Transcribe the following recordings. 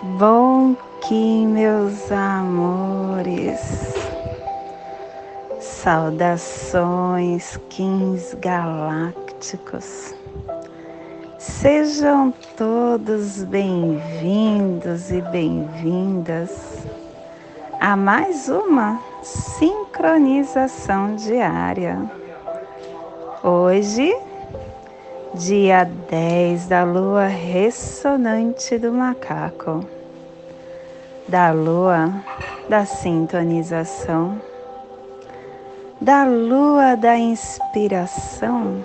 Bom que meus amores. Saudações, quins galácticos. Sejam todos bem-vindos e bem-vindas a mais uma sincronização diária. Hoje, dia 10 da lua ressonante do macaco, da lua da sintonização, da lua da inspiração,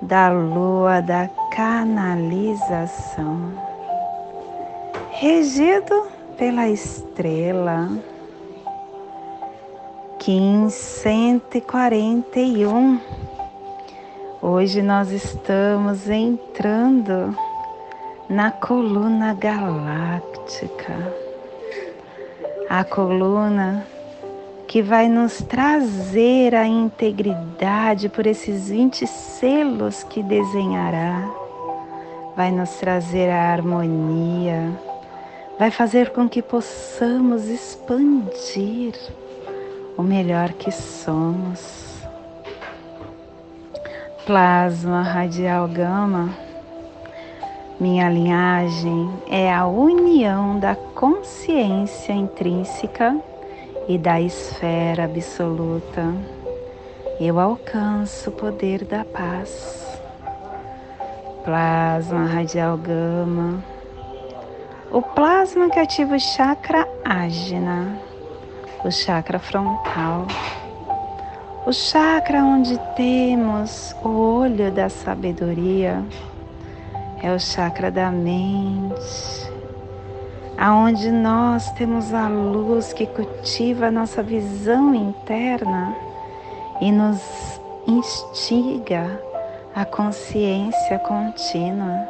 da lua da canalização, regido pela estrela. Kim 141. Hoje nós estamos entrando na coluna galáctica, a coluna que vai nos trazer a integridade por esses 20 selos que desenhará, vai nos trazer a harmonia, vai fazer com que possamos expandir o melhor que somos. Plasma radial gama, minha linhagem é a união da consciência intrínseca e da esfera absoluta. Eu alcanço o poder da paz. Plasma radial gama. O plasma que ativa o chakra ágina o chakra frontal, o chakra onde temos o olho da sabedoria, é o chakra da mente, aonde nós temos a luz que cultiva a nossa visão interna e nos instiga a consciência contínua.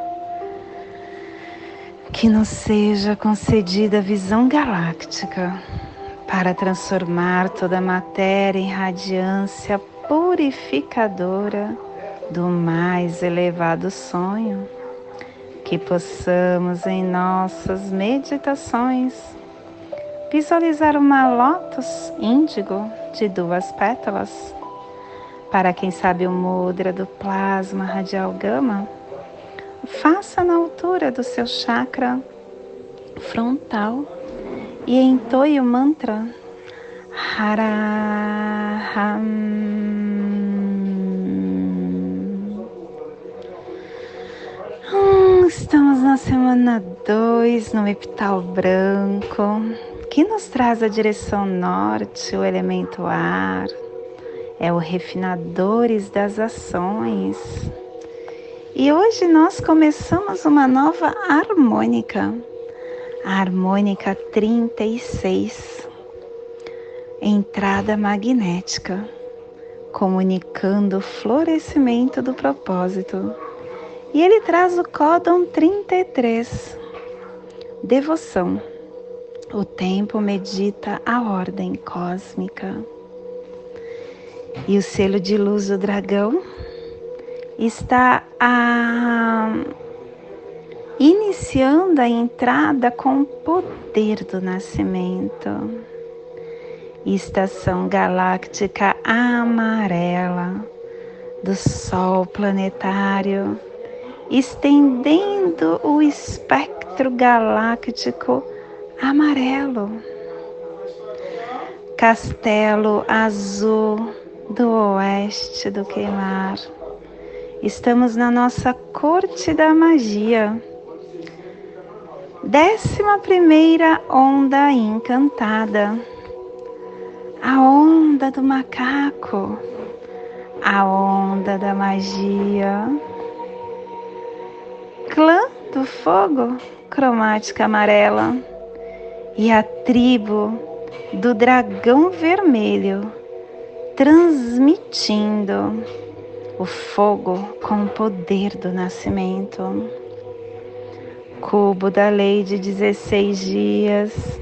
Que nos seja concedida a visão galáctica para transformar toda a matéria em radiância purificadora do mais elevado sonho, que possamos em nossas meditações visualizar uma lótus índigo de duas pétalas. Para quem sabe o mudra do plasma radial gama, faça na altura do seu chakra frontal e entoie o mantra Haraham. Hum, estamos na semana 2 no epital branco, que nos traz a direção norte, o elemento ar, é o refinadores das ações. E hoje nós começamos uma nova harmônica a harmônica 36, entrada magnética, comunicando o florescimento do propósito. E ele traz o códon 33, devoção. O tempo medita a ordem cósmica. E o selo de luz do dragão está a iniciando a entrada com o poder do nascimento. Estação galáctica amarela do Sol planetário, estendendo o espectro galáctico amarelo. Castelo azul do oeste do queimar. Estamos na nossa corte da magia Décima primeira onda encantada. A onda do macaco. A onda da magia. Clã do fogo, cromática amarela. E a tribo do dragão vermelho, transmitindo o fogo com o poder do nascimento cubo da lei de 16 dias.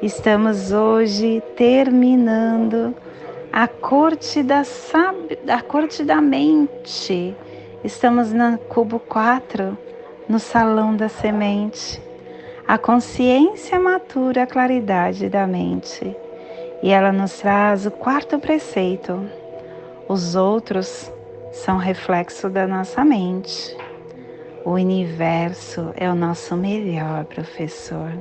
Estamos hoje terminando a corte da sabedoria da corte da mente. Estamos na cubo 4, no salão da semente. A consciência matura a claridade da mente. E ela nos traz o quarto preceito. Os outros são reflexo da nossa mente. O universo é o nosso melhor professor.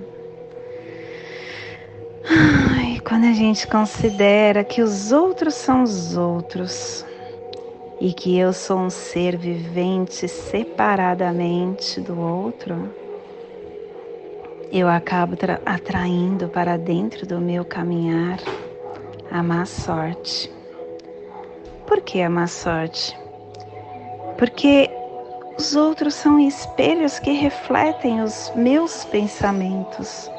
Ai, quando a gente considera que os outros são os outros e que eu sou um ser vivente separadamente do outro, eu acabo atraindo para dentro do meu caminhar a má sorte. Por que a má sorte? Porque os outros são espelhos que refletem os meus pensamentos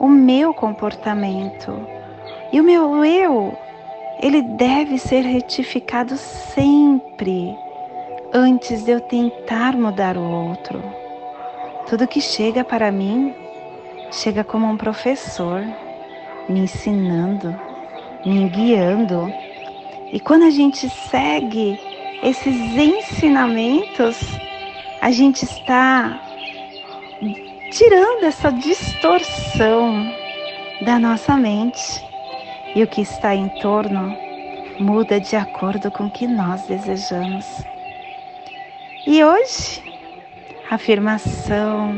o meu comportamento. E o meu eu, ele deve ser retificado sempre antes de eu tentar mudar o outro. Tudo que chega para mim chega como um professor, me ensinando, me guiando. E quando a gente segue esses ensinamentos, a gente está tirando essa distorção da nossa mente. E o que está em torno muda de acordo com o que nós desejamos. E hoje, a afirmação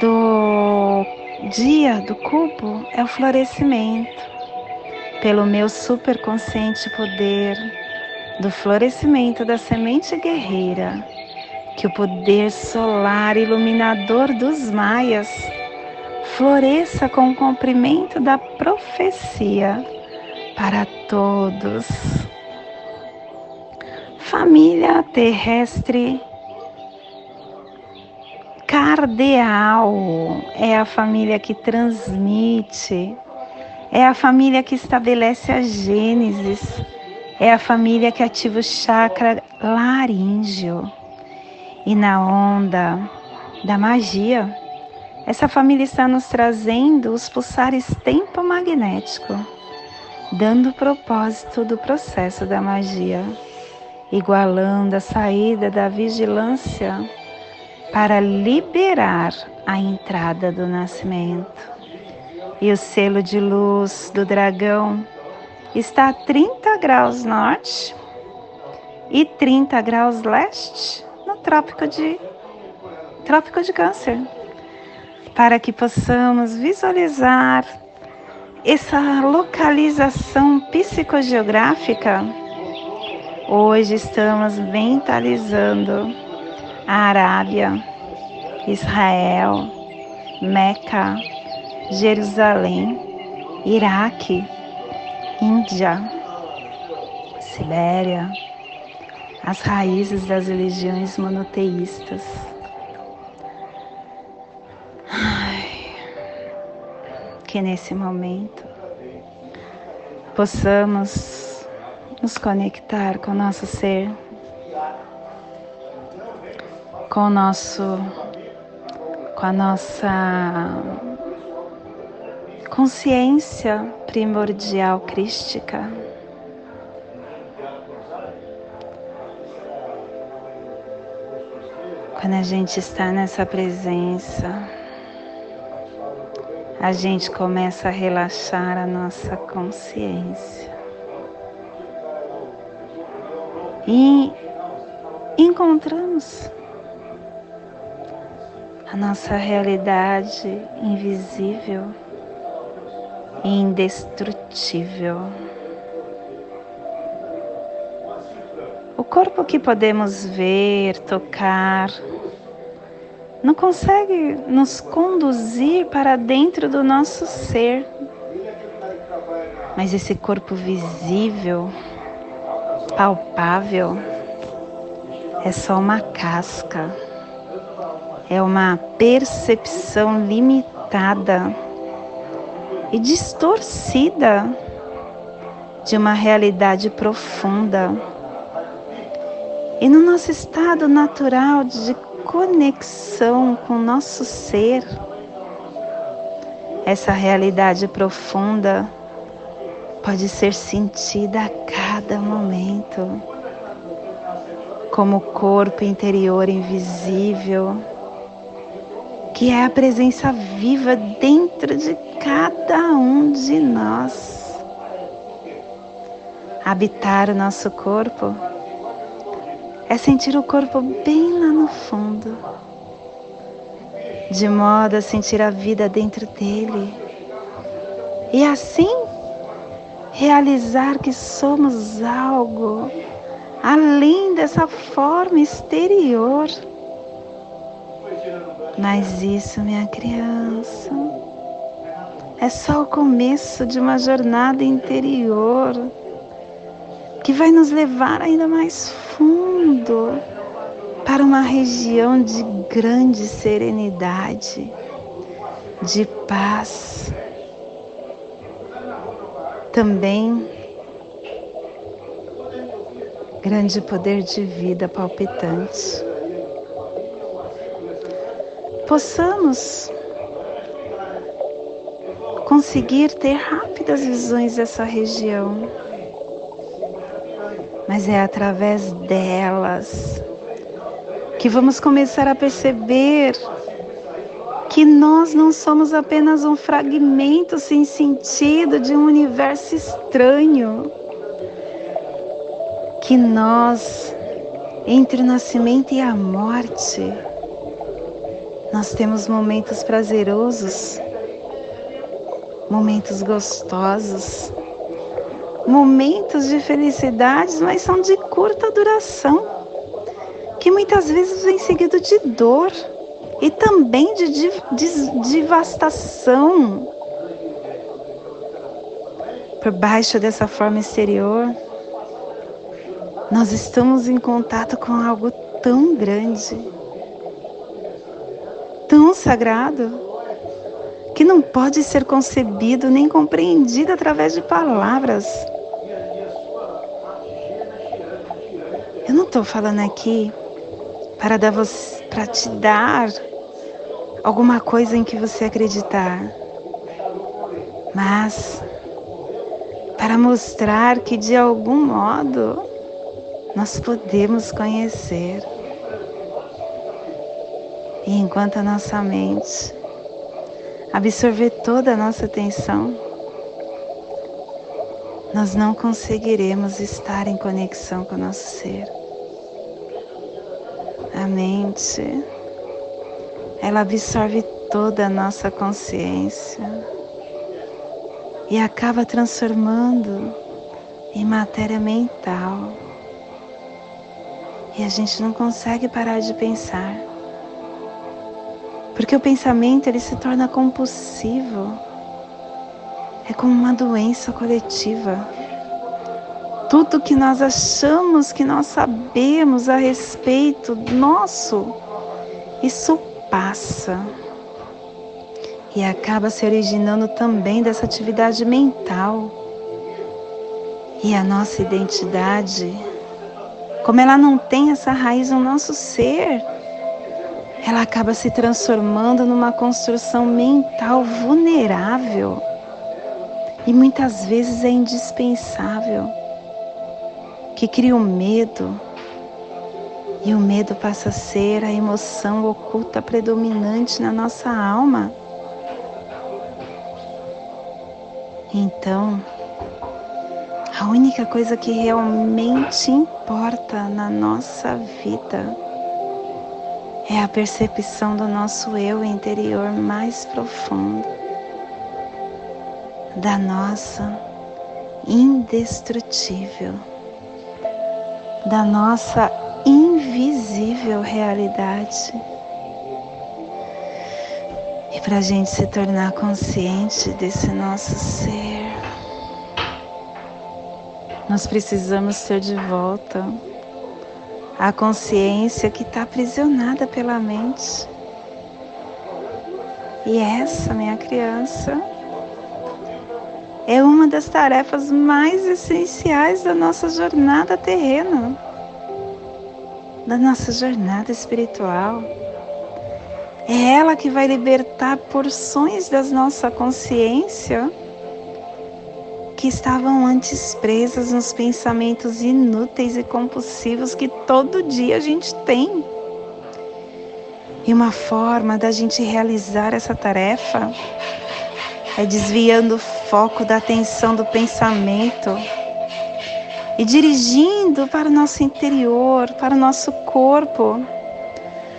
do dia do cubo é o florescimento. Pelo meu superconsciente poder do florescimento da semente guerreira que o poder solar iluminador dos maias floresça com o cumprimento da profecia para todos. Família terrestre cardeal é a família que transmite, é a família que estabelece a gênesis, é a família que ativa o chakra laríngeo e na onda da magia, essa família está nos trazendo os pulsares tempo magnético, dando o propósito do processo da magia, igualando a saída da vigilância para liberar a entrada do nascimento. E o selo de luz do dragão está a 30 graus norte e 30 graus leste trópico de trópico de câncer, para que possamos visualizar essa localização psicogeográfica. Hoje estamos mentalizando a Arábia, Israel, Meca, Jerusalém, Iraque, Índia, Sibéria, as raízes das religiões monoteístas. Ai, que nesse momento possamos nos conectar com o nosso ser, com o nosso, com a nossa consciência primordial crística. Quando a gente está nessa presença, a gente começa a relaxar a nossa consciência. E encontramos a nossa realidade invisível e indestrutível. O corpo que podemos ver, tocar, não consegue nos conduzir para dentro do nosso ser. Mas esse corpo visível, palpável, é só uma casca, é uma percepção limitada e distorcida de uma realidade profunda e no nosso estado natural de conexão com nosso ser, essa realidade profunda pode ser sentida a cada momento, como corpo interior invisível, que é a presença viva dentro de cada um de nós. Habitar o nosso corpo é sentir o corpo bem lá no fundo, de modo a sentir a vida dentro dele. E assim realizar que somos algo além dessa forma exterior. Mas isso, minha criança, é só o começo de uma jornada interior que vai nos levar ainda mais fundo para uma região de grande serenidade, de paz. Também grande poder de vida palpitante. Possamos conseguir ter rápidas visões dessa região mas é através delas que vamos começar a perceber que nós não somos apenas um fragmento sem sentido de um universo estranho. Que nós, entre o nascimento e a morte, nós temos momentos prazerosos, momentos gostosos, momentos de felicidades, mas são de curta duração, que muitas vezes vem seguido de dor e também de devastação. Por baixo dessa forma exterior, nós estamos em contato com algo tão grande, tão sagrado que não pode ser concebido nem compreendido através de palavras. Estou falando aqui para dar para te dar alguma coisa em que você acreditar, mas para mostrar que de algum modo nós podemos conhecer. E enquanto a nossa mente absorver toda a nossa atenção, nós não conseguiremos estar em conexão com o nosso ser. A mente, ela absorve toda a nossa consciência e acaba transformando em matéria mental. E a gente não consegue parar de pensar. Porque o pensamento ele se torna compulsivo. É como uma doença coletiva. Tudo que nós achamos que nós sabemos a respeito nosso, isso passa. E acaba se originando também dessa atividade mental. E a nossa identidade, como ela não tem essa raiz no nosso ser, ela acaba se transformando numa construção mental vulnerável e muitas vezes é indispensável, que cria o medo, e o medo passa a ser a emoção oculta predominante na nossa alma. Então, a única coisa que realmente importa na nossa vida é a percepção do nosso eu interior mais profundo, da nossa indestrutível, da nossa invisível realidade. E para a gente se tornar consciente desse nosso ser, nós precisamos ter de volta a consciência que está aprisionada pela mente. E essa, minha criança, é uma das tarefas mais essenciais da nossa jornada terrena, da nossa jornada espiritual. É ela que vai libertar porções da nossa consciência que estavam antes presas nos pensamentos inúteis e compulsivos que todo dia a gente tem. E uma forma da gente realizar essa tarefa é desviando o foco da atenção do pensamento e dirigindo para o nosso interior, para o nosso corpo,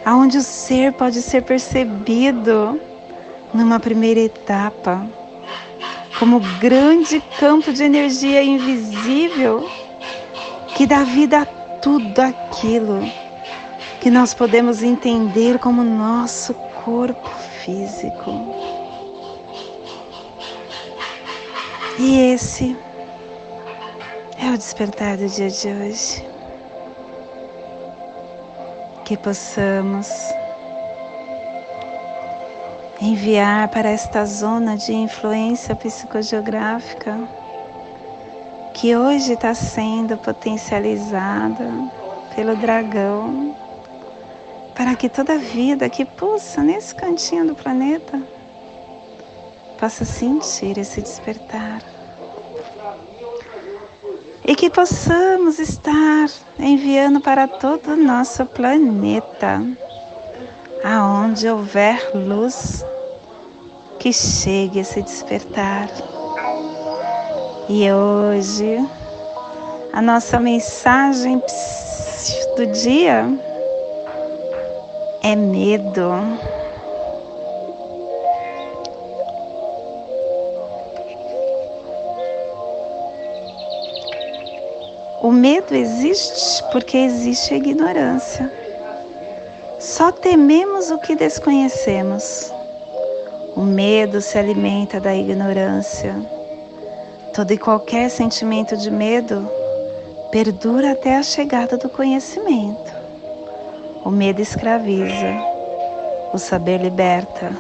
aonde o ser pode ser percebido numa primeira etapa como grande campo de energia invisível que dá vida a tudo aquilo que nós podemos entender como nosso corpo físico. E esse é o despertar do dia de hoje. Que possamos enviar para esta zona de influência psicogeográfica que hoje está sendo potencializada pelo dragão, para que toda vida que pulsa nesse cantinho do planeta possa sentir esse despertar e que possamos estar enviando para todo o nosso planeta, aonde houver luz, que chegue a se despertar. E hoje, a nossa mensagem do dia é medo. Medo existe porque existe a ignorância. Só tememos o que desconhecemos. O medo se alimenta da ignorância. Todo e qualquer sentimento de medo perdura até a chegada do conhecimento. O medo escraviza, o saber liberta.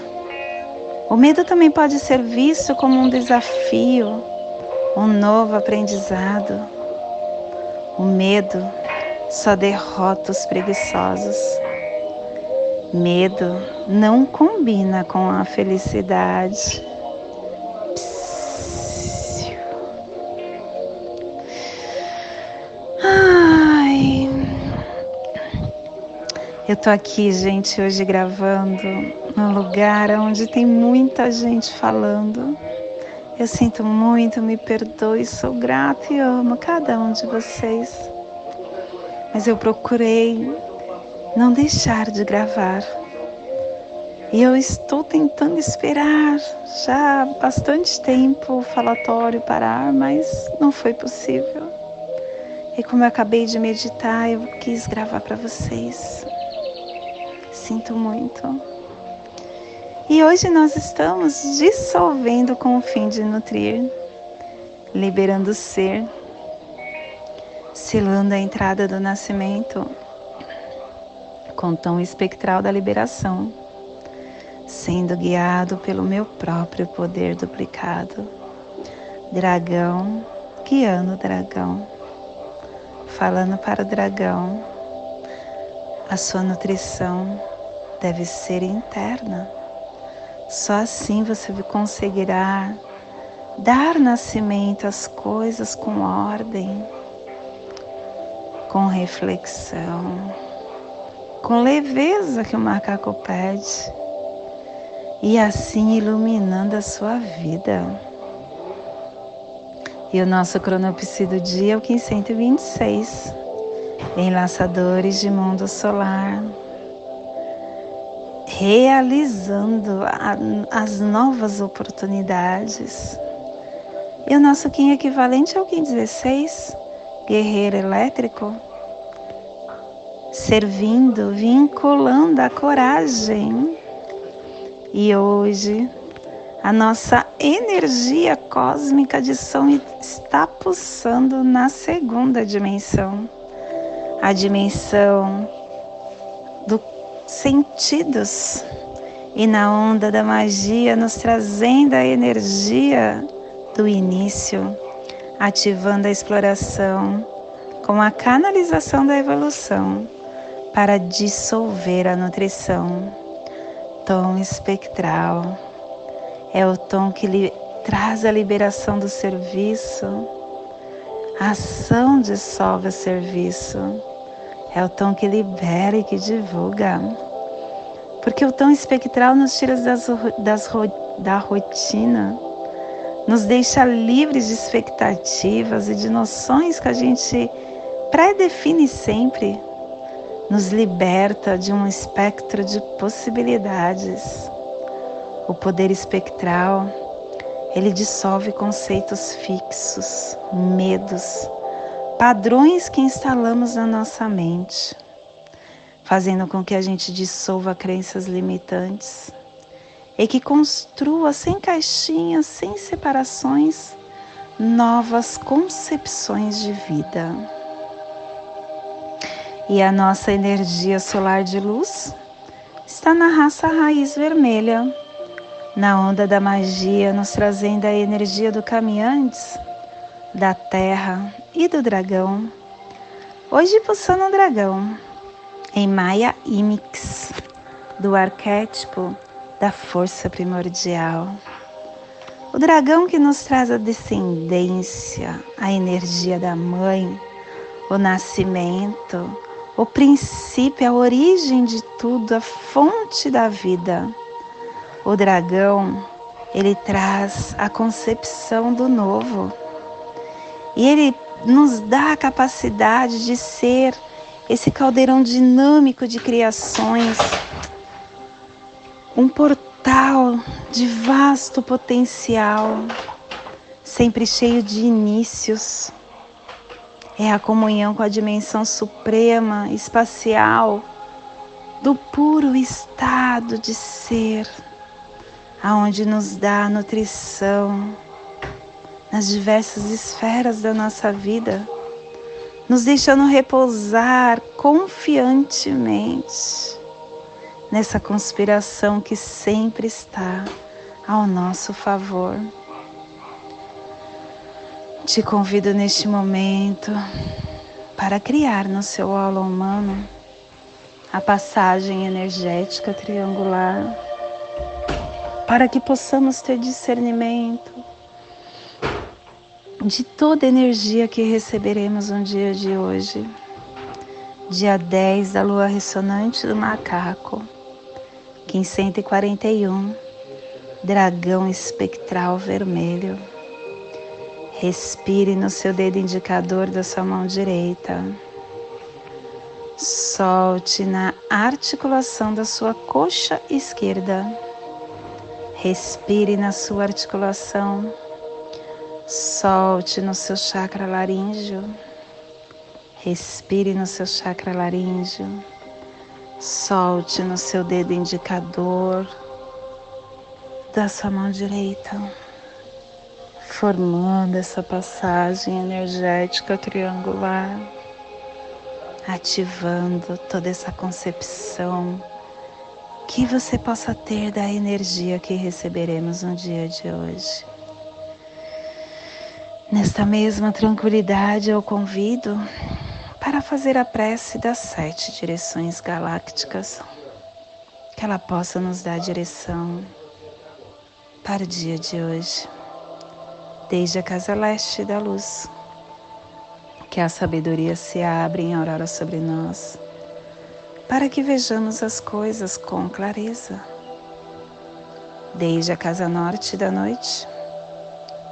O medo também pode ser visto como um desafio, um novo aprendizado o medo só derrota os preguiçosos. Medo não combina com a felicidade. Ai. Eu tô aqui, gente, hoje gravando num lugar onde tem muita gente falando. Eu sinto muito, me perdoe, sou grata e amo cada um de vocês. Mas eu procurei não deixar de gravar. E eu estou tentando esperar já há bastante tempo o falatório parar, mas não foi possível. E como eu acabei de meditar, eu quis gravar para vocês. Sinto muito. E hoje nós estamos dissolvendo com o fim de nutrir, liberando o ser, selando a entrada do nascimento com o tom espectral da liberação, sendo guiado pelo meu próprio poder duplicado. Dragão, guiando o dragão, falando para o dragão, a sua nutrição deve ser interna só assim você conseguirá dar nascimento às coisas com ordem, com reflexão, com leveza que o macaco pede, e assim iluminando a sua vida. E o nosso cronopsi do dia é o 1526, Enlaçadores de Mundo Solar realizando a, as novas oportunidades. E o nosso Kim equivalente ao Kim 16, guerreiro elétrico, servindo, vinculando a coragem. E hoje a nossa energia cósmica de som está pulsando na segunda dimensão, a dimensão do sentidos e na onda da magia nos trazendo a energia do início, ativando a exploração com a canalização da evolução para dissolver a nutrição. Tom espectral é o tom que traz a liberação do serviço. A ação dissolve o serviço. É o tom que libera e que divulga. Porque o tom espectral nos tira das, das, da rotina, nos deixa livres de expectativas e de noções que a gente pré-define sempre, nos liberta de um espectro de possibilidades. O poder espectral, ele dissolve conceitos fixos, medos, padrões que instalamos na nossa mente fazendo com que a gente dissolva crenças limitantes e que construa sem caixinhas, sem separações, novas concepções de vida. E a nossa energia solar de luz está na raça raiz vermelha, na onda da magia, nos trazendo a energia do caminhantes, da terra e do dragão. Hoje pulsando um dragão em Maya Imix, do arquétipo da força primordial. O dragão que nos traz a descendência, a energia da mãe, o nascimento, o princípio, a origem de tudo, a fonte da vida. O dragão, ele traz a concepção do novo. E ele nos dá a capacidade de ser esse caldeirão dinâmico de criações, um portal de vasto potencial, sempre cheio de inícios. É a comunhão com a dimensão suprema, espacial, do puro estado de ser, aonde nos dá nutrição nas diversas esferas da nossa vida nos deixando repousar confiantemente nessa conspiração que sempre está ao nosso favor. Te convido neste momento para criar no seu aula humano a passagem energética triangular, para que possamos ter discernimento de toda a energia que receberemos no dia de hoje. Dia 10 da lua ressonante do macaco, 1541, dragão espectral vermelho. Respire no seu dedo indicador da sua mão direita. Solte na articulação da sua coxa esquerda. Respire na sua articulação Solte no seu chakra laríngeo. Respire no seu chakra laríngeo. Solte no seu dedo indicador da sua mão direita, formando essa passagem energética triangular, ativando toda essa concepção que você possa ter da energia que receberemos no dia de hoje. Nesta mesma tranquilidade, eu convido para fazer a prece das sete direções galácticas, que ela possa nos dar direção para o dia de hoje, desde a casa leste da luz, que a sabedoria se abra em aurora sobre nós, para que vejamos as coisas com clareza, desde a casa norte da noite